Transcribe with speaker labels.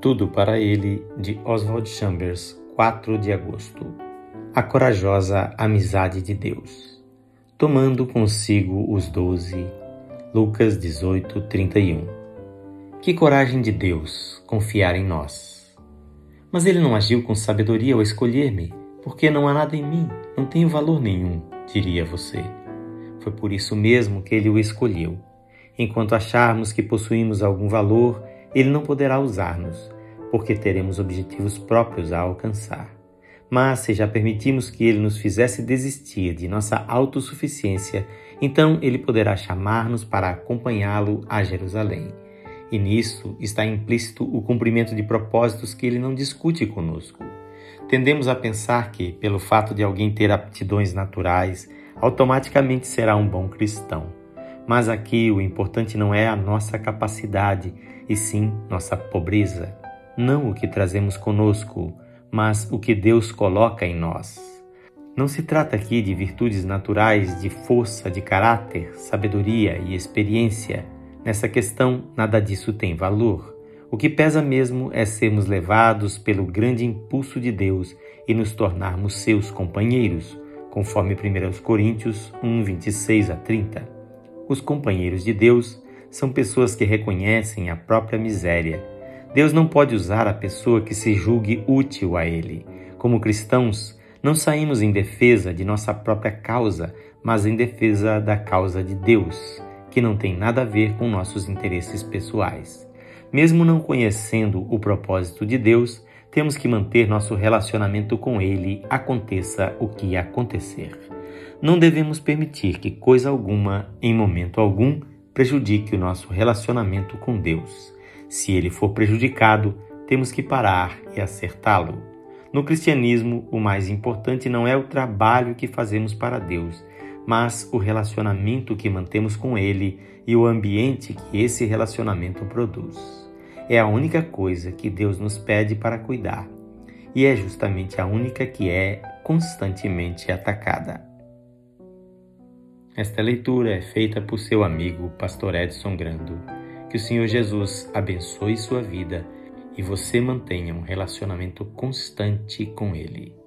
Speaker 1: Tudo para ele, de Oswald Chambers, 4 de agosto. A corajosa amizade de Deus. Tomando consigo os doze. Lucas 18, 31. Que coragem de Deus confiar em nós. Mas ele não agiu com sabedoria ao escolher-me, porque não há nada em mim, não tenho valor nenhum, diria você. Foi por isso mesmo que ele o escolheu. Enquanto acharmos que possuímos algum valor, ele não poderá usar-nos, porque teremos objetivos próprios a alcançar. Mas se já permitimos que ele nos fizesse desistir de nossa autossuficiência, então ele poderá chamar-nos para acompanhá-lo a Jerusalém. E nisso está implícito o cumprimento de propósitos que ele não discute conosco. Tendemos a pensar que, pelo fato de alguém ter aptidões naturais, automaticamente será um bom cristão. Mas aqui o importante não é a nossa capacidade, e sim nossa pobreza. Não o que trazemos conosco, mas o que Deus coloca em nós. Não se trata aqui de virtudes naturais, de força, de caráter, sabedoria e experiência. Nessa questão, nada disso tem valor. O que pesa mesmo é sermos levados pelo grande impulso de Deus e nos tornarmos seus companheiros, conforme 1 Coríntios 1, 26 a 30. Os companheiros de Deus são pessoas que reconhecem a própria miséria. Deus não pode usar a pessoa que se julgue útil a Ele. Como cristãos, não saímos em defesa de nossa própria causa, mas em defesa da causa de Deus, que não tem nada a ver com nossos interesses pessoais. Mesmo não conhecendo o propósito de Deus, temos que manter nosso relacionamento com Ele, aconteça o que acontecer. Não devemos permitir que coisa alguma, em momento algum, prejudique o nosso relacionamento com Deus. Se ele for prejudicado, temos que parar e acertá-lo. No cristianismo, o mais importante não é o trabalho que fazemos para Deus, mas o relacionamento que mantemos com Ele e o ambiente que esse relacionamento produz é a única coisa que Deus nos pede para cuidar e é justamente a única que é constantemente atacada. Esta leitura é feita por seu amigo Pastor Edson Grando. Que o Senhor Jesus abençoe sua vida e você mantenha um relacionamento constante com Ele.